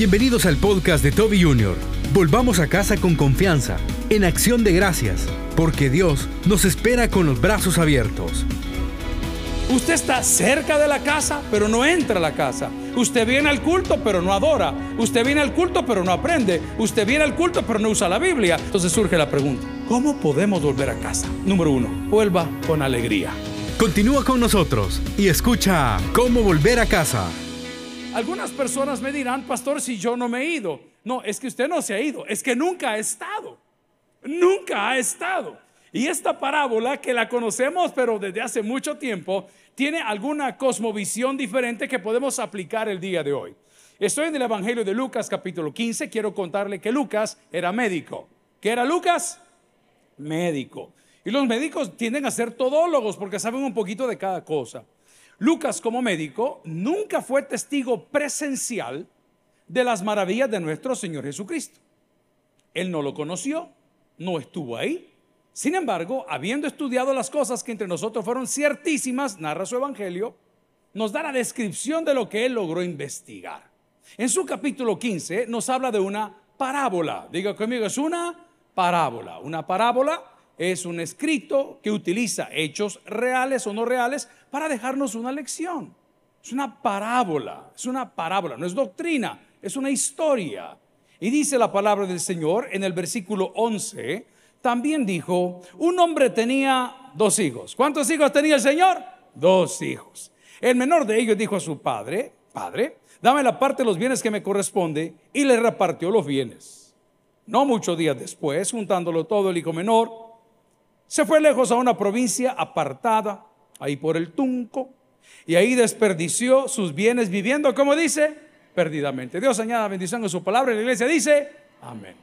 Bienvenidos al podcast de Toby Jr. Volvamos a casa con confianza, en acción de gracias, porque Dios nos espera con los brazos abiertos. Usted está cerca de la casa, pero no entra a la casa. Usted viene al culto, pero no adora. Usted viene al culto, pero no aprende. Usted viene al culto, pero no usa la Biblia. Entonces surge la pregunta, ¿cómo podemos volver a casa? Número uno, vuelva con alegría. Continúa con nosotros y escucha cómo volver a casa. Algunas personas me dirán, pastor, si yo no me he ido. No, es que usted no se ha ido, es que nunca ha estado. Nunca ha estado. Y esta parábola que la conocemos, pero desde hace mucho tiempo, tiene alguna cosmovisión diferente que podemos aplicar el día de hoy. Estoy en el Evangelio de Lucas capítulo 15. Quiero contarle que Lucas era médico. ¿Qué era Lucas? Médico. Y los médicos tienden a ser todólogos porque saben un poquito de cada cosa. Lucas como médico nunca fue testigo presencial de las maravillas de nuestro Señor Jesucristo. Él no lo conoció, no estuvo ahí. Sin embargo, habiendo estudiado las cosas que entre nosotros fueron ciertísimas, narra su evangelio, nos da la descripción de lo que él logró investigar. En su capítulo 15 nos habla de una parábola. Diga conmigo, es una parábola. Una parábola es un escrito que utiliza hechos reales o no reales para dejarnos una lección. Es una parábola, es una parábola, no es doctrina, es una historia. Y dice la palabra del Señor en el versículo 11, también dijo, un hombre tenía dos hijos. ¿Cuántos hijos tenía el Señor? Dos hijos. El menor de ellos dijo a su padre, padre, dame la parte de los bienes que me corresponde, y le repartió los bienes. No muchos días después, juntándolo todo, el hijo menor se fue lejos a una provincia apartada, ahí por el Tunco, y ahí desperdició sus bienes viviendo, como dice, perdidamente. Dios añada bendición en su palabra y la iglesia dice, amén.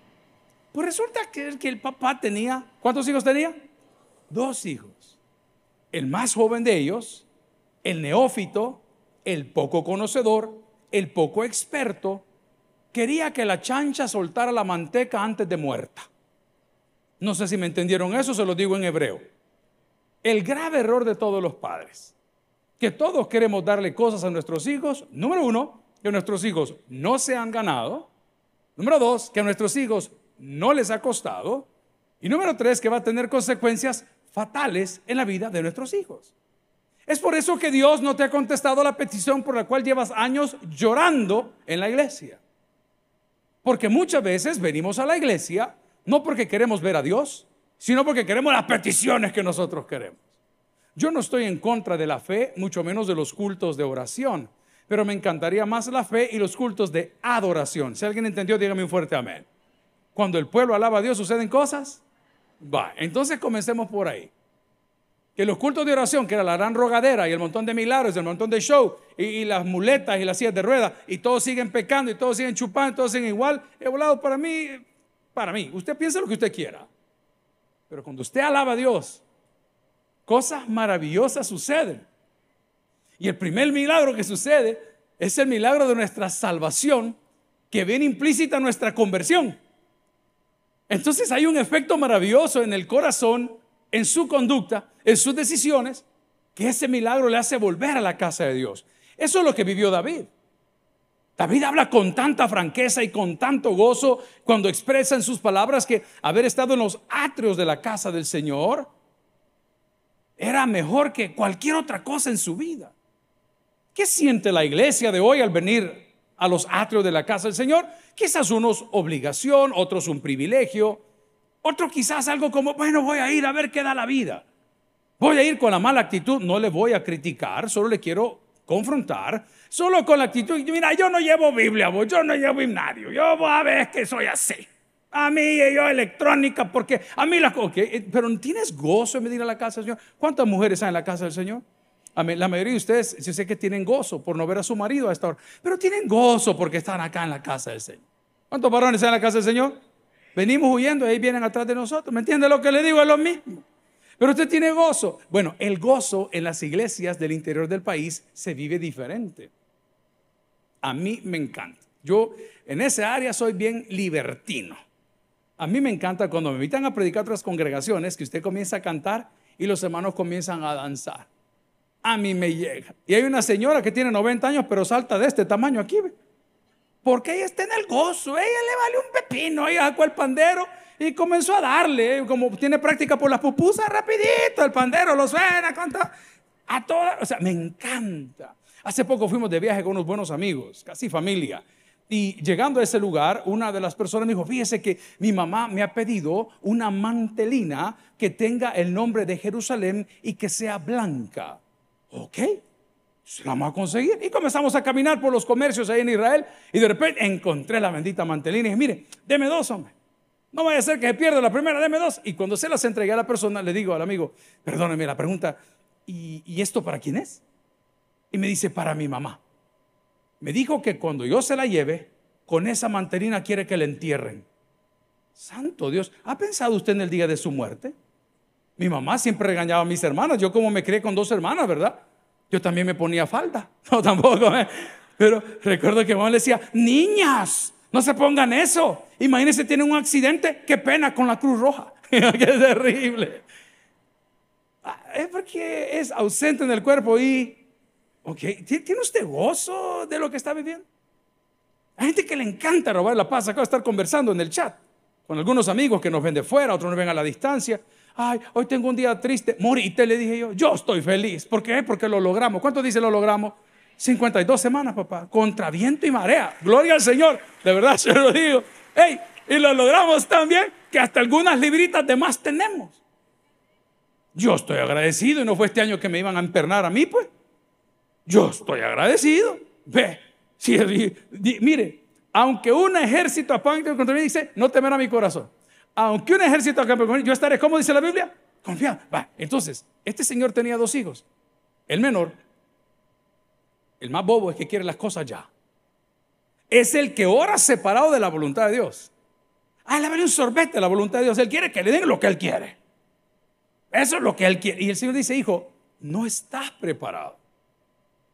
Pues resulta que, que el papá tenía, ¿cuántos hijos tenía? Dos hijos. El más joven de ellos, el neófito, el poco conocedor, el poco experto, quería que la chancha soltara la manteca antes de muerta. No sé si me entendieron eso, se lo digo en hebreo. El grave error de todos los padres, que todos queremos darle cosas a nuestros hijos, número uno, que nuestros hijos no se han ganado, número dos, que a nuestros hijos no les ha costado, y número tres, que va a tener consecuencias fatales en la vida de nuestros hijos. Es por eso que Dios no te ha contestado la petición por la cual llevas años llorando en la iglesia. Porque muchas veces venimos a la iglesia no porque queremos ver a Dios, sino porque queremos las peticiones que nosotros queremos. Yo no estoy en contra de la fe, mucho menos de los cultos de oración, pero me encantaría más la fe y los cultos de adoración. Si alguien entendió, dígame un fuerte amén. Cuando el pueblo alaba a Dios, ¿suceden cosas? Va, entonces comencemos por ahí. Que los cultos de oración, que era la gran rogadera y el montón de milagros, el montón de show, y, las muletas y las sillas de ruedas, y todos siguen pecando, y todos siguen chupando, y todos siguen igual, he volado para mí, para mí. Usted piensa lo que usted quiera. Pero cuando usted alaba a Dios, cosas maravillosas suceden. Y el primer milagro que sucede es el milagro de nuestra salvación que viene implícita nuestra conversión. Entonces hay un efecto maravilloso en el corazón, en su conducta, en sus decisiones, que ese milagro le hace volver a la casa de Dios. Eso es lo que vivió David. David habla con tanta franqueza y con tanto gozo cuando expresa en sus palabras que haber estado en los atrios de la casa del Señor era mejor que cualquier otra cosa en su vida. ¿Qué siente la iglesia de hoy al venir a los atrios de la casa del Señor? Quizás unos obligación, otros un privilegio, otros quizás algo como, bueno, voy a ir a ver qué da la vida. Voy a ir con la mala actitud, no le voy a criticar, solo le quiero confrontar Solo con la actitud, mira, yo no llevo Biblia, yo no llevo himnario, yo a ver que soy así. A mí, yo electrónica, porque a mí la... Okay, pero ¿tienes gozo en venir a la casa del Señor? ¿Cuántas mujeres hay en la casa del Señor? La mayoría de ustedes, yo sé que tienen gozo por no ver a su marido a esta hora, pero tienen gozo porque están acá en la casa del Señor. ¿Cuántos varones hay en la casa del Señor? Venimos huyendo y ahí vienen atrás de nosotros. ¿Me entiende lo que le digo? Es lo mismo. Pero usted tiene gozo. Bueno, el gozo en las iglesias del interior del país se vive diferente. A mí me encanta. Yo en esa área soy bien libertino. A mí me encanta cuando me invitan a predicar otras congregaciones que usted comienza a cantar y los hermanos comienzan a danzar. A mí me llega. Y hay una señora que tiene 90 años pero salta de este tamaño aquí. porque ella está en el gozo, ella le vale un pepino, ella sacó el pandero y comenzó a darle, como tiene práctica por las pupusas, rapidito, el pandero lo suena, a todas, o sea, me encanta. Hace poco fuimos de viaje con unos buenos amigos, casi familia. Y llegando a ese lugar, una de las personas me dijo, fíjese que mi mamá me ha pedido una mantelina que tenga el nombre de Jerusalén y que sea blanca. Ok, se la vamos a conseguir. Y comenzamos a caminar por los comercios ahí en Israel y de repente encontré la bendita mantelina y dije, mire, deme dos, hombre. No vaya a ser que se pierda la primera, deme dos. Y cuando se las entregué a la persona, le digo al amigo, perdóneme la pregunta, ¿y, esto para quién es? Y me dice, para mi mamá. Me dijo que cuando yo se la lleve, con esa mantelina quiere que la entierren. Santo Dios, ¿ha pensado usted en el día de su muerte? Mi mamá siempre regañaba a mis hermanas, yo como me crié con dos hermanas, ¿verdad? Yo también me ponía falda. No, tampoco. ¿eh? Pero recuerdo que mamá le decía, niñas, no se pongan eso. Imagínense, tienen un accidente, qué pena con la Cruz Roja. qué terrible. Ah, es porque es ausente en el cuerpo y, ok, ¿tiene usted gozo de lo que está viviendo? Hay gente que le encanta robar la paz. Acabo de estar conversando en el chat con algunos amigos que nos ven de fuera, otros nos ven a la distancia ay, hoy tengo un día triste, morite, le dije yo, yo estoy feliz. ¿Por qué? Porque lo logramos. ¿Cuánto dice lo logramos? 52 semanas, papá, contra viento y marea. Gloria al Señor, de verdad se lo digo. Hey, y lo logramos también que hasta algunas libritas de más tenemos. Yo estoy agradecido y no fue este año que me iban a empernar a mí, pues. Yo estoy agradecido. Ve, si, mire, aunque un ejército apanque contra mí dice, no temerá mi corazón aunque un ejército acampe conmigo, yo estaré, ¿cómo dice la Biblia? Confiado. Va, entonces, este señor tenía dos hijos. El menor, el más bobo es que quiere las cosas ya. Es el que ora separado de la voluntad de Dios. Ah, le vale un sorbete la voluntad de Dios. Él quiere que le den lo que él quiere. Eso es lo que él quiere. Y el Señor dice, hijo, no estás preparado.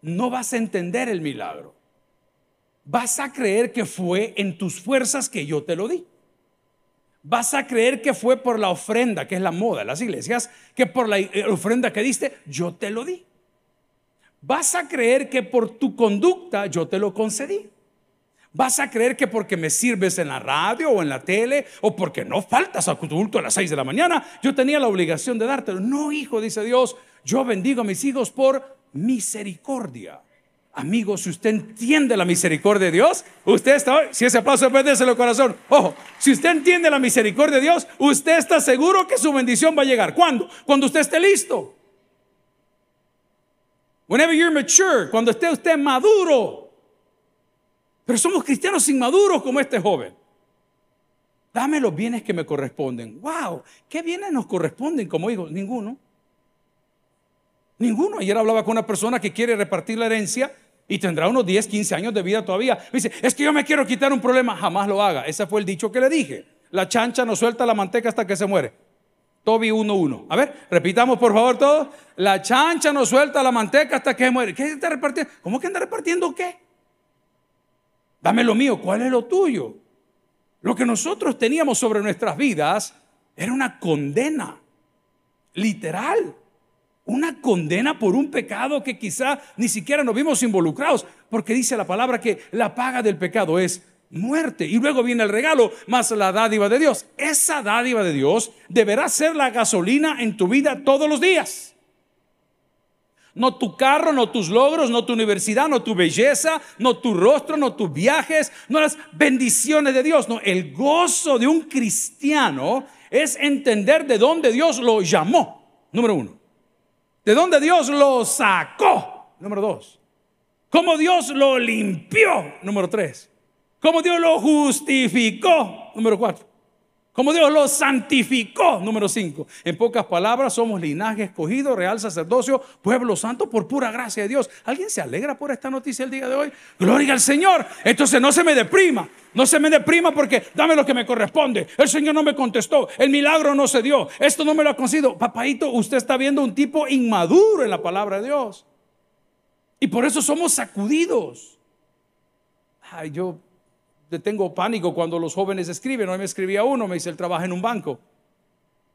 No vas a entender el milagro. Vas a creer que fue en tus fuerzas que yo te lo di vas a creer que fue por la ofrenda, que es la moda de las iglesias, que por la eh, ofrenda que diste, yo te lo di. Vas a creer que por tu conducta yo te lo concedí. Vas a creer que porque me sirves en la radio o en la tele o porque no faltas a tu culto a las 6 de la mañana, yo tenía la obligación de dártelo. No, hijo, dice Dios, yo bendigo a mis hijos por misericordia. Amigo, si usted entiende la misericordia de Dios, usted está, si ese aplauso puede el corazón, ojo, si usted entiende la misericordia de Dios, usted está seguro que su bendición va a llegar. ¿Cuándo? Cuando usted esté listo. Whenever you're mature, cuando esté usted maduro. Pero somos cristianos inmaduros como este joven. Dame los bienes que me corresponden. Wow, ¿qué bienes nos corresponden como hijos? Ninguno. Ninguno. Ayer hablaba con una persona que quiere repartir la herencia y tendrá unos 10, 15 años de vida todavía. Me dice, es que yo me quiero quitar un problema, jamás lo haga. Ese fue el dicho que le dije. La chancha no suelta la manteca hasta que se muere. Toby 1-1. A ver, repitamos por favor todos. La chancha no suelta la manteca hasta que muere. ¿Qué está repartiendo? ¿Cómo que anda repartiendo qué? Dame lo mío, ¿cuál es lo tuyo? Lo que nosotros teníamos sobre nuestras vidas era una condena, literal una condena por un pecado que quizá ni siquiera nos vimos involucrados, porque dice la palabra que la paga del pecado es muerte. Y luego viene el regalo, más la dádiva de Dios. Esa dádiva de Dios deberá ser la gasolina en tu vida todos los días. No tu carro, no tus logros, no tu universidad, no tu belleza, no tu rostro, no tus viajes, no las bendiciones de Dios. No, el gozo de un cristiano es entender de dónde Dios lo llamó. Número uno. ¿De dónde Dios lo sacó? Número dos. ¿Cómo Dios lo limpió? Número tres. ¿Cómo Dios lo justificó? Número cuatro. ¿Cómo Dios lo santificó? Número cinco. En pocas palabras, somos linaje escogido, real sacerdocio, pueblo santo por pura gracia de Dios. ¿Alguien se alegra por esta noticia el día de hoy? Gloria al Señor. Entonces no se me deprima. No se me deprima porque dame lo que me corresponde. El Señor no me contestó. El milagro no se dio. Esto no me lo ha concedido. Papaito, usted está viendo un tipo inmaduro en la palabra de Dios. Y por eso somos sacudidos. Ay, yo tengo pánico cuando los jóvenes escriben. Hoy me escribía uno, me dice, él trabaja en un banco.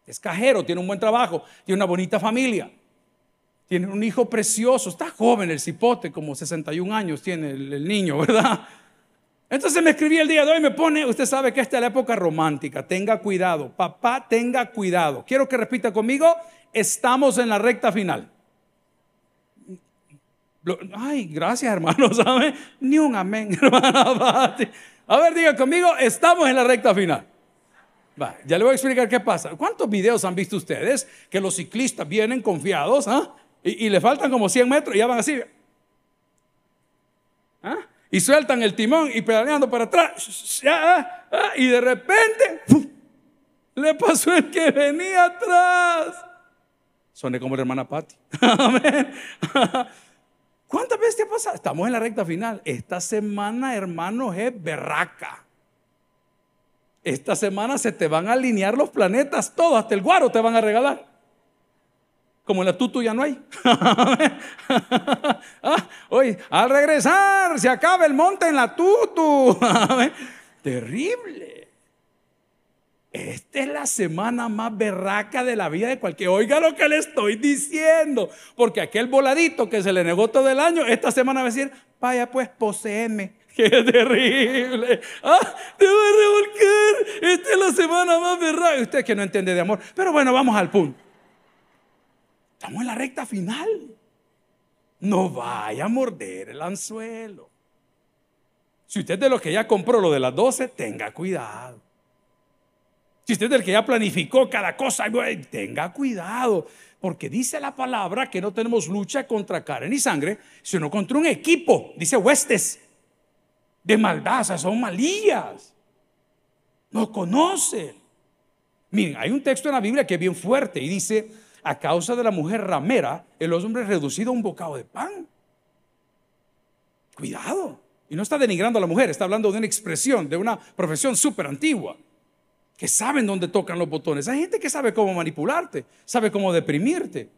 Es cajero, tiene un buen trabajo, tiene una bonita familia. Tiene un hijo precioso, está joven el cipote, como 61 años tiene el niño, ¿verdad? Entonces me escribí el día de hoy, me pone, usted sabe que esta es la época romántica, tenga cuidado, papá, tenga cuidado. Quiero que repita conmigo, estamos en la recta final. Ay, gracias hermano, ¿sabe? Ni un amén, hermano. A ver, diga conmigo, estamos en la recta final. Va, ya le voy a explicar qué pasa. ¿Cuántos videos han visto ustedes que los ciclistas vienen confiados ¿ah? y, le faltan como 100 metros y ya van así? ¿Ah? Y sueltan el timón y pedaleando para atrás. Ah, ah, y de repente le pasó el que venía atrás. Soné como la hermana Patti. ¿Cuántas veces te ha pasado? Estamos en la recta final. Esta semana, hermanos, es berraca. Esta semana se te van a alinear los planetas todos, hasta el guaro te van a regalar. Como en la tutu ya no hay. ah, oye, al regresar se acaba el monte en la tutu. Terrible. Esta es la semana más berraca de la vida de cualquier. Oiga lo que le estoy diciendo. Porque aquel voladito que se le negó todo el año, esta semana va a decir, vaya pues, poseeme. Qué terrible. Ah, te voy a revolcar. Esta es la semana más berraca. Usted que no entiende de amor. Pero bueno, vamos al punto. Estamos en la recta final. No vaya a morder el anzuelo. Si usted de los que ya compró lo de las 12, tenga cuidado. Si usted es del que ya planificó cada cosa, tenga cuidado. Porque dice la palabra que no tenemos lucha contra carne ni sangre, sino contra un equipo, dice huestes, de maldad, son malillas. No conocen. Miren, hay un texto en la Biblia que es bien fuerte y dice, a causa de la mujer ramera, el hombre es reducido a un bocado de pan. Cuidado. Y no está denigrando a la mujer, está hablando de una expresión, de una profesión súper antigua que saben dónde tocan los botones. Hay gente que sabe cómo manipularte, sabe cómo deprimirte.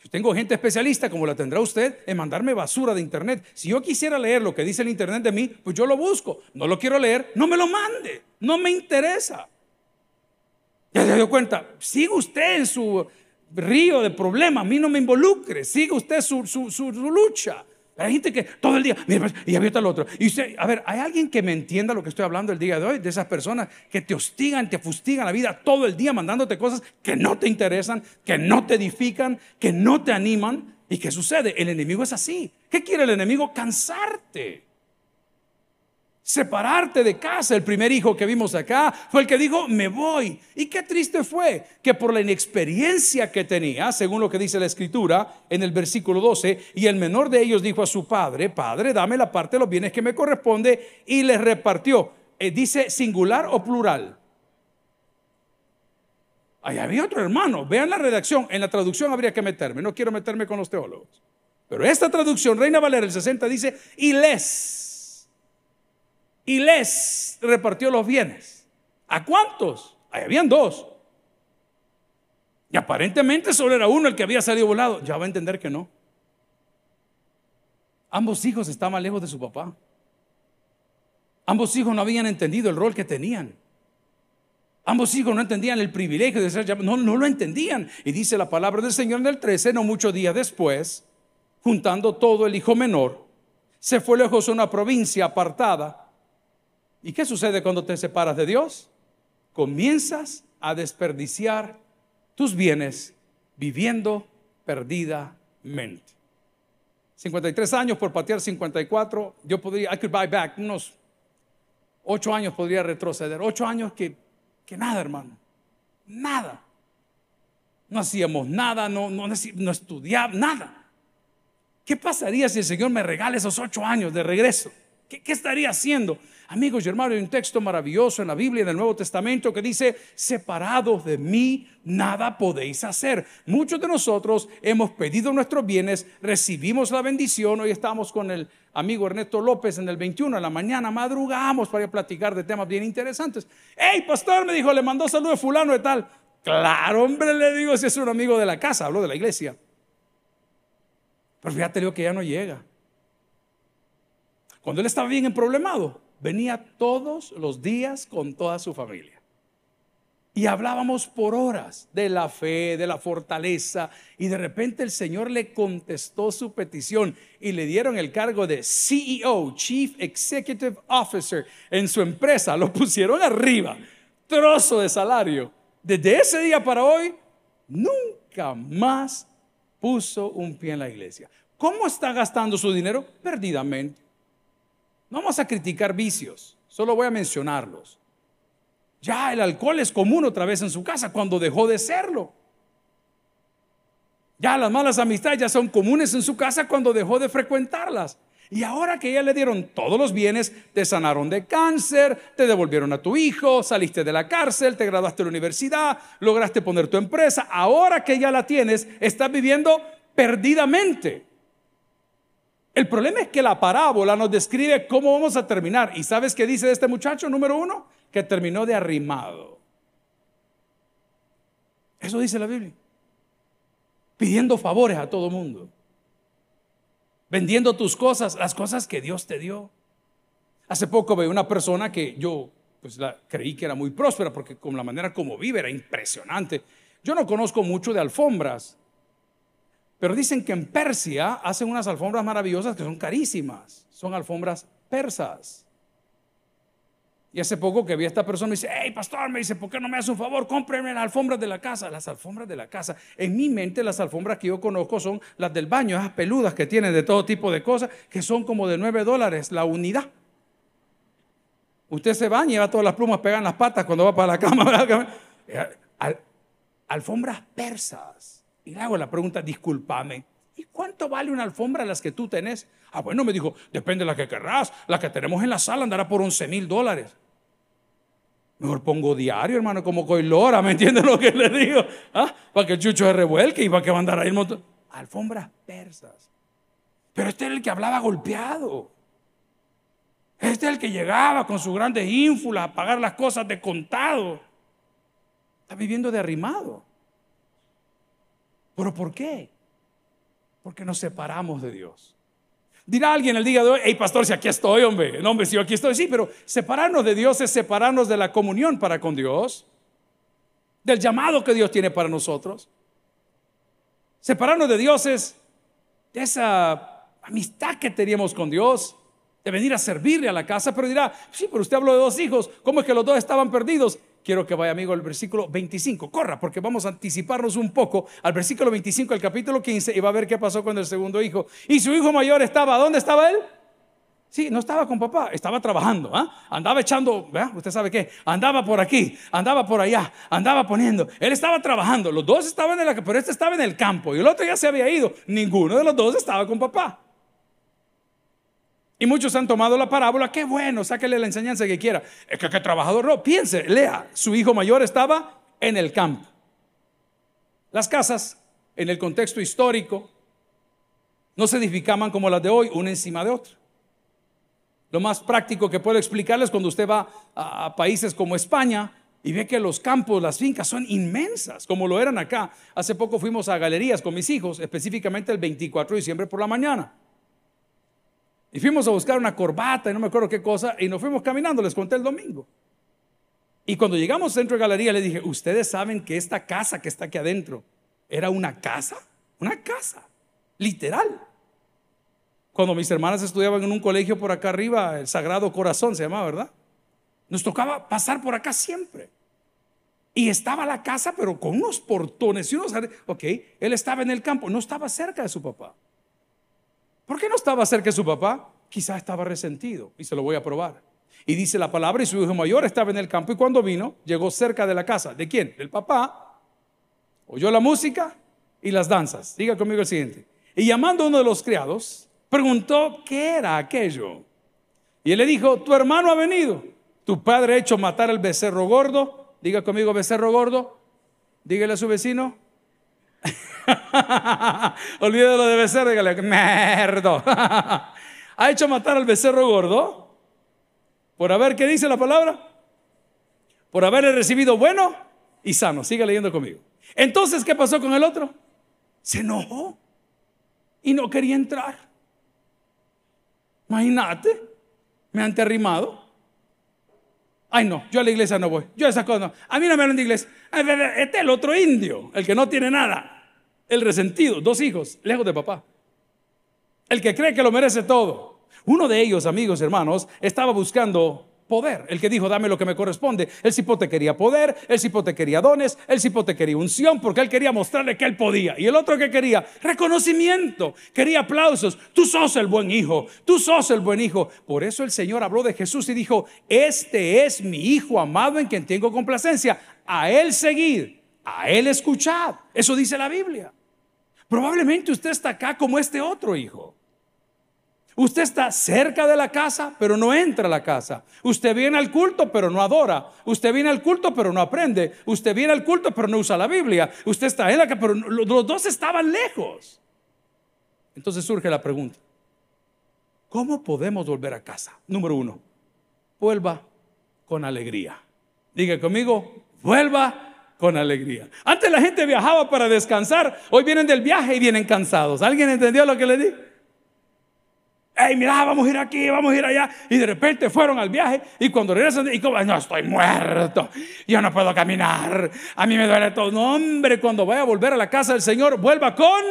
Yo tengo gente especialista, como la tendrá usted, en mandarme basura de internet. Si yo quisiera leer lo que dice el internet de mí, pues yo lo busco. No lo quiero leer, no me lo mande. No me interesa. Ya se dio cuenta, siga usted en su río de problemas, a mí no me involucre, siga usted su, su lucha. Hay gente que todo el día, pues, y abierta el otro. Y usted, a ver, ¿hay alguien que me entienda lo que estoy hablando el día de hoy? De esas personas que te hostigan, te fustigan la vida todo el día mandándote cosas que no te interesan, que no te edifican, que no te animan. ¿Y qué sucede? El enemigo es así. ¿Qué quiere el enemigo? Cansarte separarte de casa. El primer hijo que vimos acá fue el que dijo, me voy. Y qué triste fue que por la inexperiencia que tenía, según lo que dice la escritura en el versículo 12, y el menor de ellos dijo a su padre, padre, dame la parte de los bienes que me corresponde, y les repartió. Eh, dice singular o plural. Ahí había otro hermano. Vean la redacción. En la traducción habría que meterme. No quiero meterme con los teólogos. Pero esta traducción, Reina Valera, el 60, dice, y les y les repartió los bienes. ¿A cuántos? Ahí habían dos. Y aparentemente solo era uno el que había salido volado. Ya va a entender que no. Ambos hijos estaban lejos de su papá. Ambos hijos no habían entendido el rol que tenían. Ambos hijos no entendían el privilegio de ser llamados. No, no lo entendían. Y dice la palabra del Señor en el 13, no muchos días después, juntando todo el hijo menor, se fue lejos a una provincia apartada ¿Y qué sucede cuando te separas de Dios? Comienzas a desperdiciar tus bienes viviendo perdidamente. 53 años por patear 54, yo podría, I could buy back, unos 8 años podría retroceder, 8 años que, que nada, hermano, nada. No hacíamos nada, no, no, no estudiábamos, nada. ¿Qué pasaría si el Señor me regala esos 8 años de regreso? ¿Qué, ¿Qué, estaría haciendo? Amigos y hermanos, hay un texto maravilloso en la Biblia, en el Nuevo Testamento, que dice, separados de mí, nada podéis hacer. Muchos de nosotros hemos pedido nuestros bienes, recibimos la bendición. Hoy estamos con el amigo Ernesto López en el 21 a la mañana, madrugamos para platicar de temas bien interesantes. Hey, pastor, me dijo, le mandó salud de fulano de tal. Claro, hombre, le digo, si es un amigo de la casa, hablo de la iglesia. Pero fíjate, digo que ya no llega. Cuando él estaba bien en problemado, venía todos los días con toda su familia. Y hablábamos por horas de la fe, de la fortaleza, y de repente el Señor le contestó su petición y le dieron el cargo de CEO, Chief Executive Officer, en su empresa. Lo pusieron arriba, trozo de salario. Desde ese día para hoy, nunca más puso un pie en la iglesia. ¿Cómo está gastando su dinero? Perdidamente. No vamos a criticar vicios, solo voy a mencionarlos. Ya el alcohol es común otra vez en su casa cuando dejó de serlo. Ya las malas amistades ya son comunes en su casa cuando dejó de frecuentarlas. Y ahora que ya le dieron todos los bienes, te sanaron de cáncer, te devolvieron a tu hijo, saliste de la cárcel, te graduaste de la universidad, lograste poner tu empresa, ahora que ya la tienes, estás viviendo perdidamente. El problema es que la parábola nos describe cómo vamos a terminar. ¿Y sabes qué dice de este muchacho número uno? que terminó de arrimado. Eso dice la Biblia. Pidiendo favores a todo mundo. Vendiendo tus cosas, las cosas que Dios te dio. Hace poco veía una persona que yo pues la, creí que era muy próspera porque con la manera como vive era impresionante. Yo no conozco mucho de alfombras, pero dicen que en Persia hacen unas alfombras maravillosas que son carísimas. Son alfombras persas. Y hace poco que vi a esta persona y dice, hey pastor, me dice, ¿por qué no me hace un favor? Cómpreme las alfombras de la casa, las alfombras de la casa. En mi mente las alfombras que yo conozco son las del baño, esas peludas que tienen de todo tipo de cosas, que son como de 9 dólares la unidad. Usted se baña y va todas las plumas pegan las patas cuando va para la cama. alfombras persas. Y le hago la pregunta, discúlpame, ¿y cuánto vale una alfombra las que tú tenés? Ah, bueno, me dijo, depende de la que querrás. La que tenemos en la sala andará por 11 mil dólares. Mejor pongo diario, hermano, como coilora, ¿me entienden lo que le digo? ¿Ah? Para que el chucho se revuelque y para que va a ahí el montón. Alfombras persas. Pero este era el que hablaba golpeado. Este es el que llegaba con sus grandes ínfulas a pagar las cosas de contado. Está viviendo de arrimado. ¿Pero por qué? Porque nos separamos de Dios. Dirá alguien el día de hoy, hey pastor, si aquí estoy, hombre, no, hombre, si yo aquí estoy, sí, pero separarnos de Dios es separarnos de la comunión para con Dios, del llamado que Dios tiene para nosotros. Separarnos de Dios es de esa amistad que teníamos con Dios, de venir a servirle a la casa, pero dirá, sí, pero usted habló de dos hijos, ¿cómo es que los dos estaban perdidos? Quiero que vaya amigo al versículo 25. Corra, porque vamos a anticiparnos un poco al versículo 25 del capítulo 15 y va a ver qué pasó con el segundo hijo. Y su hijo mayor estaba, ¿dónde estaba él? Sí, no estaba con papá, estaba trabajando, ¿ah? andaba echando, usted sabe qué, andaba por aquí, andaba por allá, andaba poniendo. Él estaba trabajando, los dos estaban en la, pero este estaba en el campo y el otro ya se había ido. Ninguno de los dos estaba con papá. Y muchos han tomado la parábola, qué bueno, sáquele la enseñanza que quiera. Es que qué trabajador no, piense, lea, su hijo mayor estaba en el campo. Las casas, en el contexto histórico, no se edificaban como las de hoy, una encima de otra. Lo más práctico que puedo explicarles cuando usted va a, países como España y ve que los campos, las fincas son inmensas, como lo eran acá. Hace poco fuimos a galerías con mis hijos, específicamente el 24 de diciembre por la mañana. Y fuimos a buscar una corbata y no me acuerdo qué cosa, y nos fuimos caminando, les conté el domingo. Y cuando llegamos al centro de galería, le dije, ¿ustedes saben que esta casa que está aquí adentro era una casa? Una casa, literal. Cuando mis hermanas estudiaban en un colegio por acá arriba, el Sagrado Corazón se llamaba, ¿verdad? Nos tocaba pasar por acá siempre. Y estaba la casa, pero con unos portones y unos... Ok, él estaba en el campo, no estaba cerca de su papá. ¿Por qué no estaba cerca de su papá? Quizás estaba resentido y se lo voy a probar. Y dice la palabra y su hijo mayor estaba en el campo y cuando vino llegó cerca de la casa. ¿De quién? Del papá. Oyó la música y las danzas. Diga conmigo el siguiente. Y llamando a uno de los criados, preguntó qué era aquello. Y él le dijo, tu hermano ha venido. Tu padre ha hecho matar al becerro gordo. Diga conmigo becerro gordo. Dígale a su vecino, Olvídalo de becerro, dígale, merdo. ha hecho matar al becerro gordo por haber, ¿qué dice la palabra? Por haberle recibido bueno y sano. Siga leyendo conmigo. Entonces, ¿qué pasó con el otro? Se enojó y no quería entrar. Imagínate, me han arrimado. Ay, no, yo a la iglesia no voy. Yo a esa cosa no. A mí no me hablan de iglesia. Este es el otro indio, el que no tiene nada. El resentido, dos hijos, lejos de papá. El que cree que lo merece todo. Uno de ellos, amigos, hermanos, estaba buscando poder. El que dijo, dame lo que me corresponde. El cipote quería poder, el cipote quería dones, el cipote quería unción, porque él quería mostrarle que él podía. Y el otro que quería reconocimiento, quería aplausos. Tú sos el buen hijo, tú sos el buen hijo. Por eso el Señor habló de Jesús y dijo, este es mi hijo amado en quien tengo complacencia. A él seguir, a él escuchad. Eso dice la Biblia. Probablemente usted está acá como este otro hijo. Usted está cerca de la casa, pero no entra a la casa. Usted viene al culto, pero no adora. Usted viene al culto, pero no aprende. Usted viene al culto, pero no usa la Biblia. Usted está en la casa, pero los dos estaban lejos. Entonces surge la pregunta, ¿cómo podemos volver a casa? Número uno, vuelva con alegría. Diga conmigo, vuelva con alegría. Antes la gente viajaba para descansar, hoy vienen del viaje y vienen cansados. ¿Alguien entendió lo que le dije? hey, mira, vamos a ir aquí, vamos a ir allá. Y de repente fueron al viaje y cuando regresan, y como, no, estoy muerto, yo no puedo caminar, a mí me duele todo. No, hombre, cuando vaya a volver a la casa del Señor, vuelva con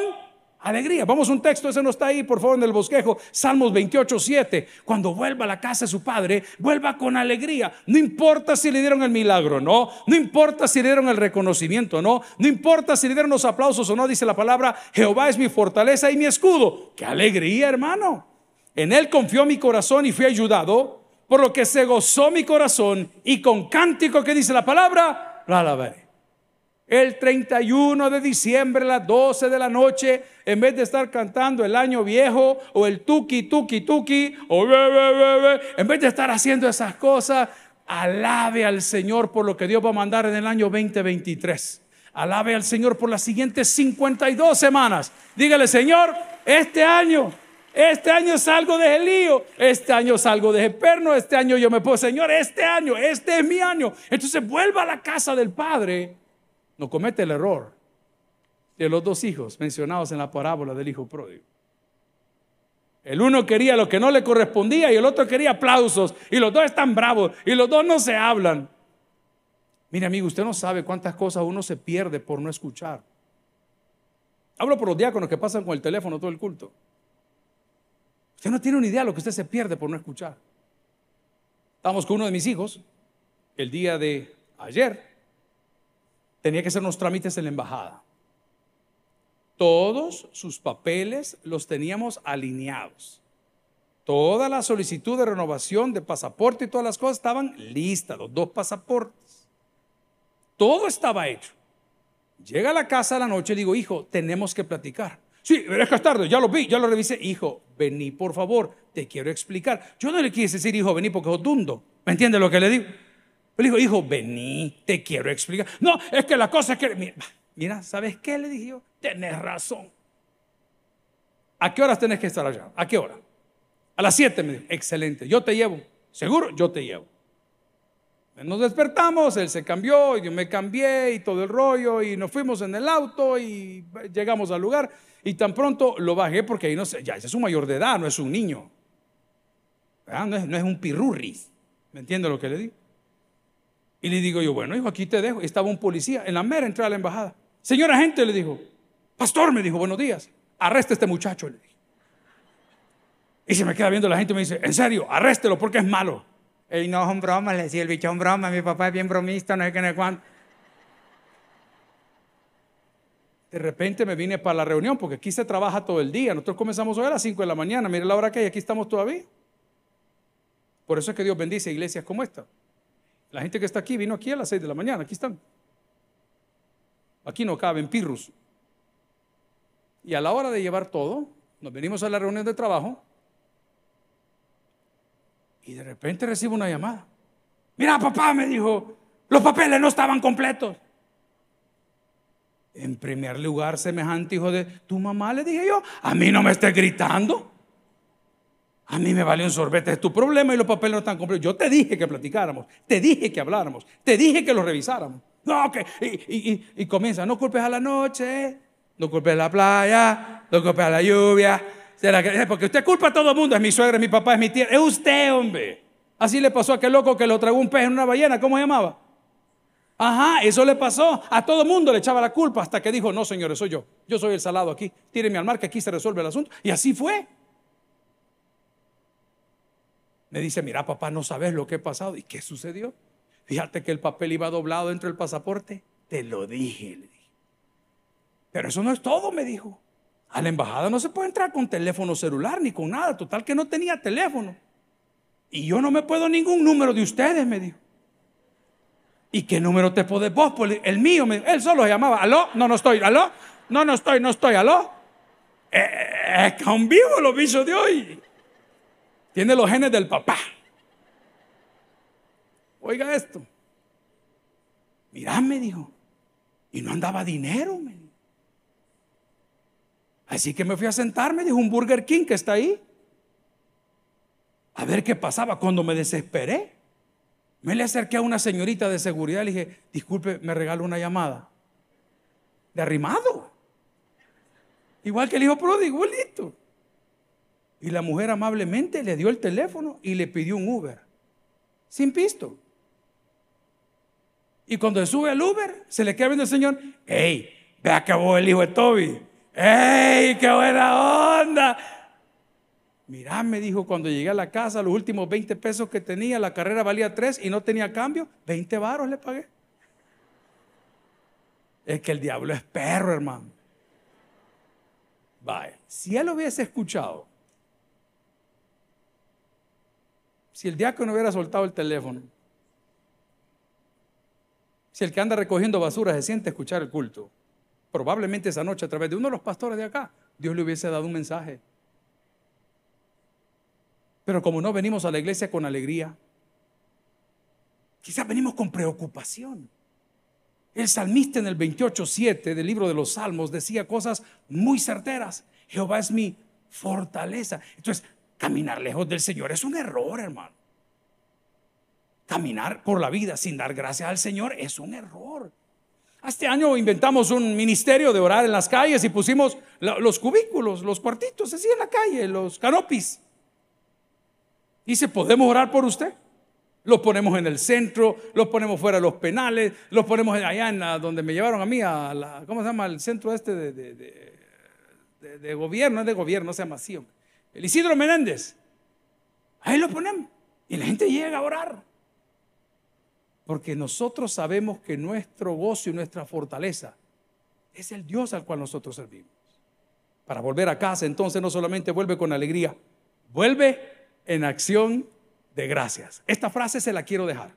alegría. Vamos un texto, ese no está ahí, por favor, en el bosquejo. Salmos 28, 7. Cuando vuelva a la casa de su padre, vuelva con alegría. No importa si le dieron el milagro, no. No importa si le dieron el reconocimiento, no. No importa si le dieron los aplausos o no, dice la palabra, Jehová es mi fortaleza y mi escudo. Qué alegría, hermano. En Él confió mi corazón y fui ayudado, por lo que se gozó mi corazón y con cántico que dice la palabra, la alabaré. El 31 de diciembre a las 12 de la noche, en vez de estar cantando el año viejo o el tuki, tuki, tuki, o en vez de estar haciendo esas cosas, alabe al Señor por lo que Dios va a mandar en el año 2023. Alabe al Señor por las siguientes 52 semanas. Dígale, Señor, este año este año salgo de lío, este año salgo de perno, este año yo me puedo, Señor, este año, este es mi año. Entonces vuelva a la casa del Padre. No comete el error de los dos hijos mencionados en la parábola del hijo pródigo. El uno quería lo que no le correspondía y el otro quería aplausos. Y los dos están bravos y los dos no se hablan. Mire amigo, usted no sabe cuántas cosas uno se pierde por no escuchar. Hablo por los diáconos que pasan con el teléfono todo el culto. Usted no tiene una idea de lo que usted se pierde por no escuchar. Estamos con uno de mis hijos el día de ayer. Tenía que hacer unos trámites en la embajada. Todos sus papeles los teníamos alineados. Toda la solicitud de renovación de pasaporte y todas las cosas estaban listas, los dos pasaportes. Todo estaba hecho. Llega a la casa a la noche y digo, hijo, tenemos que platicar. Sí, es que es tarde, ya lo vi, ya lo revisé. Hijo, vení por favor, te quiero explicar. Yo no le quise decir, hijo, vení porque es dundo. ¿Me entiende lo que le digo? Le dijo, hijo, vení, te quiero explicar. No, es que la cosa es que, mira, ¿sabes qué? Le dije yo, tenés razón. ¿A qué horas tenés que estar allá? ¿A qué hora? A las 7 me dijo, excelente, yo te llevo. ¿Seguro? Yo te llevo. Nos despertamos, él se cambió, yo me cambié y todo el rollo y nos fuimos en el auto y llegamos al lugar. Y tan pronto lo bajé porque ahí no sé, ya es un mayor de edad, no es un niño. No es, un pirurris. ¿Me entiende lo que le digo? Y le digo yo, bueno, hijo, aquí te dejo. Estaba un policía en la mera entrada a la embajada. Señora gente, le dijo, pastor, me dijo, buenos días, arreste a este muchacho, le dije. Y se me queda viendo la gente y me dice, en serio, arréstelo porque es malo. Y no, son bromas, le decía el bicho, son bromas, mi papá es bien bromista, no sé qué, no sé cuánto. De repente me vine para la reunión porque aquí se trabaja todo el día. Nosotros comenzamos hoy a las 5 de la mañana. Mire la hora que hay, aquí estamos todavía. Por eso es que Dios bendice iglesias como esta. La gente que está aquí vino aquí a las 6 de la mañana, aquí están. Aquí no caben pirros. Y a la hora de llevar todo, nos venimos a la reunión de trabajo y de repente recibo una llamada. Mira, papá, me dijo, los papeles no estaban completos. En primer lugar, semejante hijo de tu mamá, le dije yo, a mí no me estés gritando. A mí me vale un sorbete, es tu problema y los papeles no están completos. Yo te dije que platicáramos, te dije que habláramos, te dije que lo revisáramos. No, que, y, comienza, no culpes a la noche, no culpes a la playa, no culpes a la lluvia. Porque usted culpa a todo el mundo, es mi suegra, es mi papá, es mi tía, es usted, hombre. Así le pasó a aquel loco que lo tragó un pez en una ballena, ¿cómo se llamaba? Ajá, eso le pasó. A todo mundo le echaba la culpa hasta que dijo, no, señores, soy yo. Yo soy el salado aquí. Tírenme al mar que aquí se resuelve el asunto. Y así fue. Me dice, mira, papá, no sabes lo que ha pasado. ¿Y qué sucedió? Fíjate que el papel iba doblado dentro del pasaporte. Te lo dije, le dije. Pero eso no es todo, me dijo. A la embajada no se puede entrar con teléfono celular ni con nada. Total que no tenía teléfono. Y yo no me puedo ningún número de ustedes, me dijo. ¿Y qué número te podés vos? Pues el mío, me, él solo llamaba. ¿Aló? No, no estoy. ¿Aló? No, no estoy, no estoy. ¿Aló? Eh, es eh, con vivo los bichos de hoy. Tiene los genes del papá. Oiga esto. Mirá, me dijo. Y no andaba dinero, me. Así que me fui a sentarme, dijo un Burger King que está ahí. A ver qué pasaba. Cuando me desesperé, me le acerqué a una señorita de seguridad y le dije, disculpe, me regalo una llamada. De arrimado. Igual que el hijo pródigo, listo. Y la mujer amablemente le dio el teléfono y le pidió un Uber. Sin pisto. Y cuando se sube al Uber, se le queda viendo el señor, ¡Ey! Ve acabó el hijo de Toby. ¡Ey! ¡Qué buena onda! Mirá, me dijo, cuando llegué a la casa, los últimos 20 pesos que tenía, la carrera valía 3 y no tenía cambio, 20 varos le pagué. Es que el diablo es perro, hermano. Vaya, si él hubiese escuchado, si el diácono hubiera soltado el teléfono, si el que anda recogiendo basura se siente escuchar el culto, probablemente esa noche a través de uno de los pastores de acá, Dios le hubiese dado un mensaje. Pero como no venimos a la iglesia con alegría, quizás venimos con preocupación. El salmista en el 28.7 del libro de los Salmos decía cosas muy certeras. Jehová es mi fortaleza. Entonces, caminar lejos del Señor es un error, hermano. Caminar por la vida sin dar gracias al Señor es un error. Este año inventamos un ministerio de orar en las calles y pusimos los cubículos, los cuartitos así en la calle, los canopis. Dice, ¿podemos orar por usted? Lo ponemos en el centro, lo ponemos fuera de los penales, lo ponemos allá en donde me llevaron a mí, a ¿cómo se llama? El centro este de, de, de, gobierno, es de gobierno, se llama así. El Isidro Menéndez. Ahí lo ponemos. Y la gente llega a orar. Porque nosotros sabemos que nuestro gozo y nuestra fortaleza es el Dios al cual nosotros servimos. Para volver a casa, entonces no solamente vuelve con alegría, vuelve en acción de gracias. Esta frase se la quiero dejar.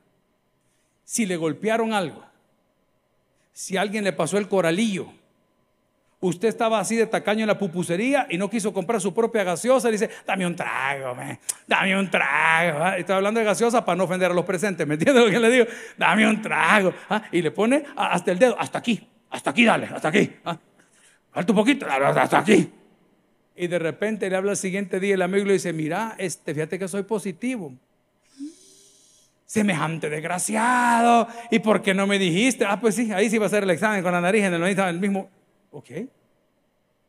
Si le golpearon algo, si alguien le pasó el coralillo, usted estaba así de tacaño en la pupusería y no quiso comprar su propia gaseosa, y dice, dame un trago, dame un trago. ¿ah? Estoy hablando de gaseosa para no ofender a los presentes, ¿me entiende lo que le digo? Dame un trago. ¿ah? Y le pone hasta el dedo, hasta aquí, hasta aquí, dale, hasta aquí. ¿ah? Falta un poquito, hasta aquí. Y de repente le habla el siguiente día el amigo y le dice, mira, este, fíjate que soy positivo. Semejante desgraciado. ¿Y por qué no me dijiste? Ah, pues sí, ahí sí va a ser el examen con la nariz en el, el mismo. Ok.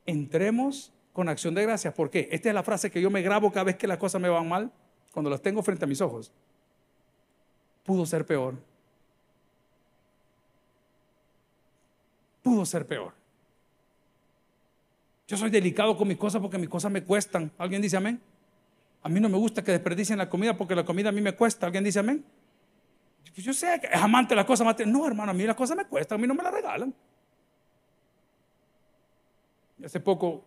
Entremos con acción de gracias. ¿Por qué? Esta es la frase que yo me grabo cada vez que las cosas me van mal, cuando las tengo frente a mis ojos. Pudo ser peor. Pudo ser peor. Yo soy delicado con mis cosas porque mis cosas me cuestan. ¿Alguien dice amén? A mí no me gusta que desperdicien la comida porque la comida a mí me cuesta. ¿Alguien dice amén? Yo sé que es amante de las cosas No, hermano, a mí las cosas me cuestan, a mí no me las regalan. Hace poco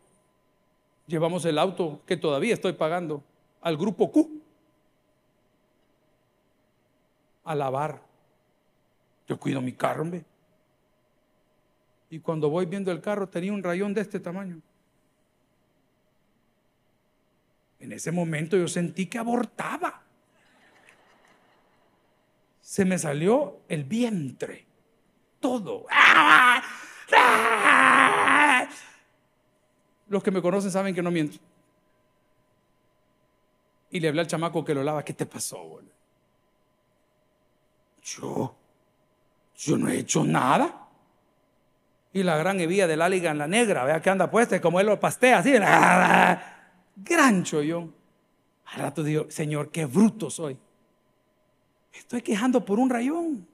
llevamos el auto que todavía estoy pagando al grupo Q a lavar. Yo cuido mi carro, hombre. Y cuando voy viendo el carro tenía un rayón de este tamaño. En ese momento yo sentí que abortaba. Se me salió el vientre. Todo. Los que me conocen saben que no miento. Y le hablé al chamaco que lo lava. ¿Qué te pasó, Yo. Yo no he hecho nada. Y la gran hebilla de la liga en la negra, vea que anda puesta, como él lo pastea así gran chollón. Al rato digo, Señor, qué bruto soy. estoy quejando por un rayón.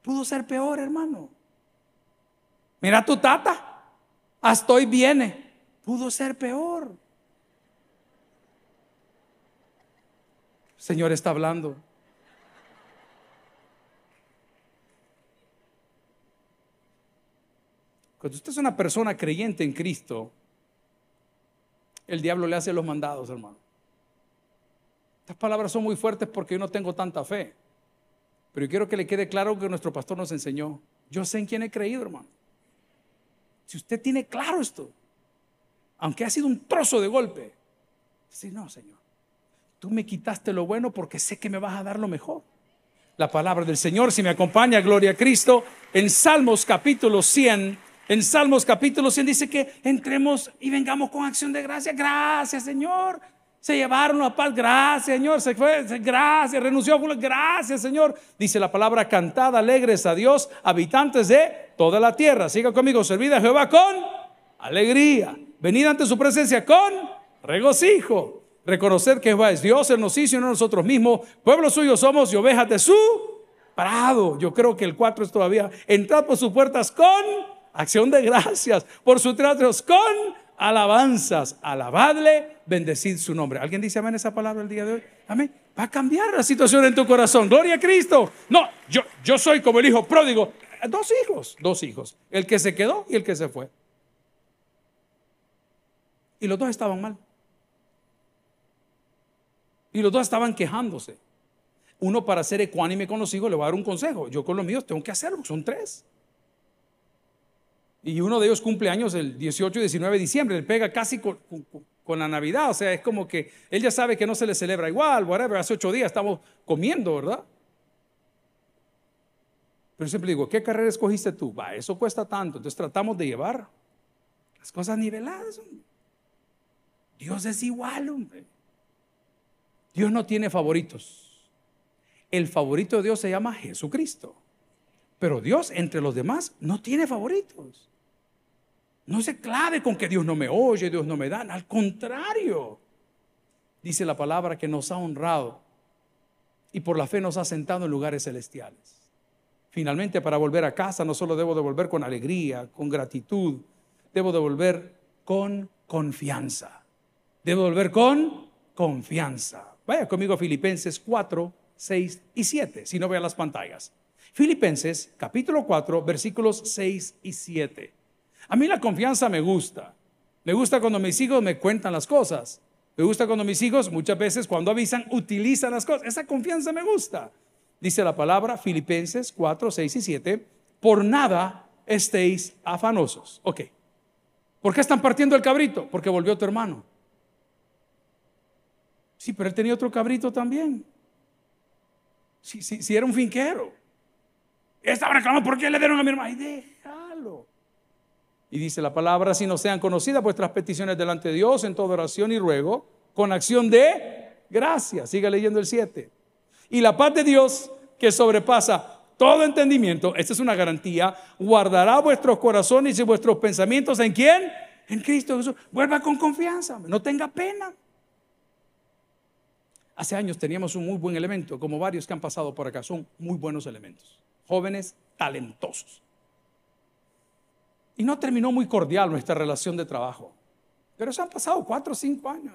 Pudo ser peor, hermano. Mira tu tata, hasta hoy viene. Pudo ser peor. Señor está hablando. Cuando usted es una persona creyente en Cristo, el diablo le hace los mandados, hermano. Estas palabras son muy fuertes porque yo no tengo tanta fe. Pero yo quiero que le quede claro que nuestro pastor nos enseñó. Yo sé en quién he creído, hermano. Si usted tiene claro esto, aunque ha sido un trozo de golpe, si no, Señor, tú me quitaste lo bueno porque sé que me vas a dar lo mejor. La palabra del Señor, si me acompaña, gloria a Cristo, en Salmos capítulo 100, en Salmos capítulo 100 dice que entremos y vengamos con acción de gracia. Gracias, Señor. Se llevaron la paz, gracias Señor, se fue, gracias, renunció, gracias Señor. Dice la palabra cantada, alegres a Dios, habitantes de toda la tierra. Siga conmigo, servid a Jehová con alegría. Venid ante su presencia con regocijo. Reconocer que Jehová es Dios, Él nos hizo y no nosotros mismos. Pueblo suyo somos y ovejas de su prado. Yo creo que el 4 es todavía. Entrad por sus puertas con acción de gracias, por sus tratos con alabanzas, alabadle, bendecid su nombre. ¿Alguien dice amén esa palabra el día de hoy? Amén. Va a cambiar la situación en tu corazón. Gloria a Cristo. No, yo, yo soy como el hijo pródigo. Dos hijos, dos hijos. El que se quedó y el que se fue. Y los dos estaban mal. Y los dos estaban quejándose. Uno para ser ecuánime con los hijos le va a dar un consejo. Yo con los míos tengo que hacerlo, son tres. Y uno de ellos cumple años el 18 y 19 de diciembre, le pega casi con, la Navidad, o sea, es como que él ya sabe que no se le celebra igual, whatever, hace ocho días estamos comiendo, ¿verdad? Pero siempre digo, ¿qué carrera escogiste tú? Va, eso cuesta tanto, entonces tratamos de llevar las cosas niveladas. Dios es igual, hombre. Dios no tiene favoritos. El favorito de Dios se llama Jesucristo. Pero Dios entre los demás no tiene favoritos. No se clave con que Dios no me oye, Dios no me da. Al contrario, dice la palabra que nos ha honrado y por la fe nos ha sentado en lugares celestiales. Finalmente, para volver a casa, no solo debo de volver con alegría, con gratitud, debo de volver con confianza. Debo volver con confianza. Vaya conmigo a Filipenses 4, 6 y 7, si no vean las pantallas. Filipenses capítulo 4, versículos 6 y 7. A mí la confianza me gusta. Me gusta cuando mis hijos me cuentan las cosas. Me gusta cuando mis hijos muchas veces cuando avisan utilizan las cosas. Esa confianza me gusta. Dice la palabra Filipenses 4, 6 y 7. Por nada estéis afanosos. Ok. ¿Por qué están partiendo el cabrito? Porque volvió tu hermano. Sí, pero él tenía otro cabrito también. Si sí, sí, era un finquero. Estaba reclamando, ¿por qué le dieron a mi hermano? Ay, déjalo. Y dice la palabra, si no sean conocidas vuestras peticiones delante de Dios en toda oración y ruego, con acción de gracia. Siga leyendo el 7. Y la paz de Dios que sobrepasa todo entendimiento, esta es una garantía, guardará vuestros corazones y vuestros pensamientos en quién? En Cristo Jesús. Vuelva con confianza, no tenga pena. Hace años teníamos un muy buen elemento, como varios que han pasado por acá, son muy buenos elementos, jóvenes talentosos. Y no terminó muy cordial nuestra relación de trabajo. Pero se han pasado cuatro o cinco años.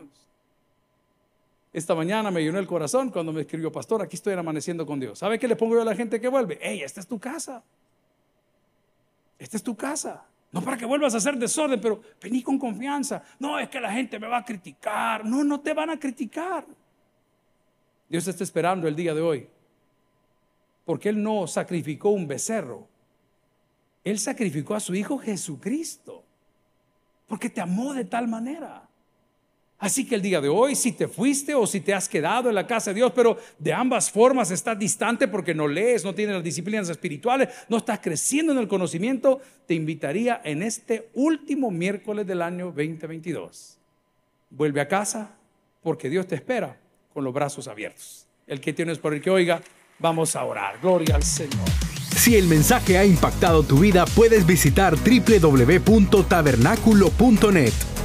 Esta mañana me llenó el corazón cuando me escribió, pastor, aquí estoy amaneciendo con Dios. ¿Sabe qué le pongo yo a la gente que vuelve? Hey, esta es tu casa. Esta es tu casa. No para que vuelvas a hacer desorden, pero vení con confianza. No, es que la gente me va a criticar. No, no te van a criticar. Dios está esperando el día de hoy. Porque Él no sacrificó un becerro él sacrificó a su Hijo Jesucristo, porque te amó de tal manera. Así que el día de hoy, si te fuiste o si te has quedado en la casa de Dios, pero de ambas formas estás distante porque no lees, no tienes las disciplinas espirituales, no estás creciendo en el conocimiento, te invitaría en este último miércoles del año 2022. Vuelve a casa porque Dios te espera con los brazos abiertos. El que tienes por el que oiga, vamos a orar. Gloria al Señor. Si el mensaje ha impactado tu vida, puedes visitar www.tabernaculo.net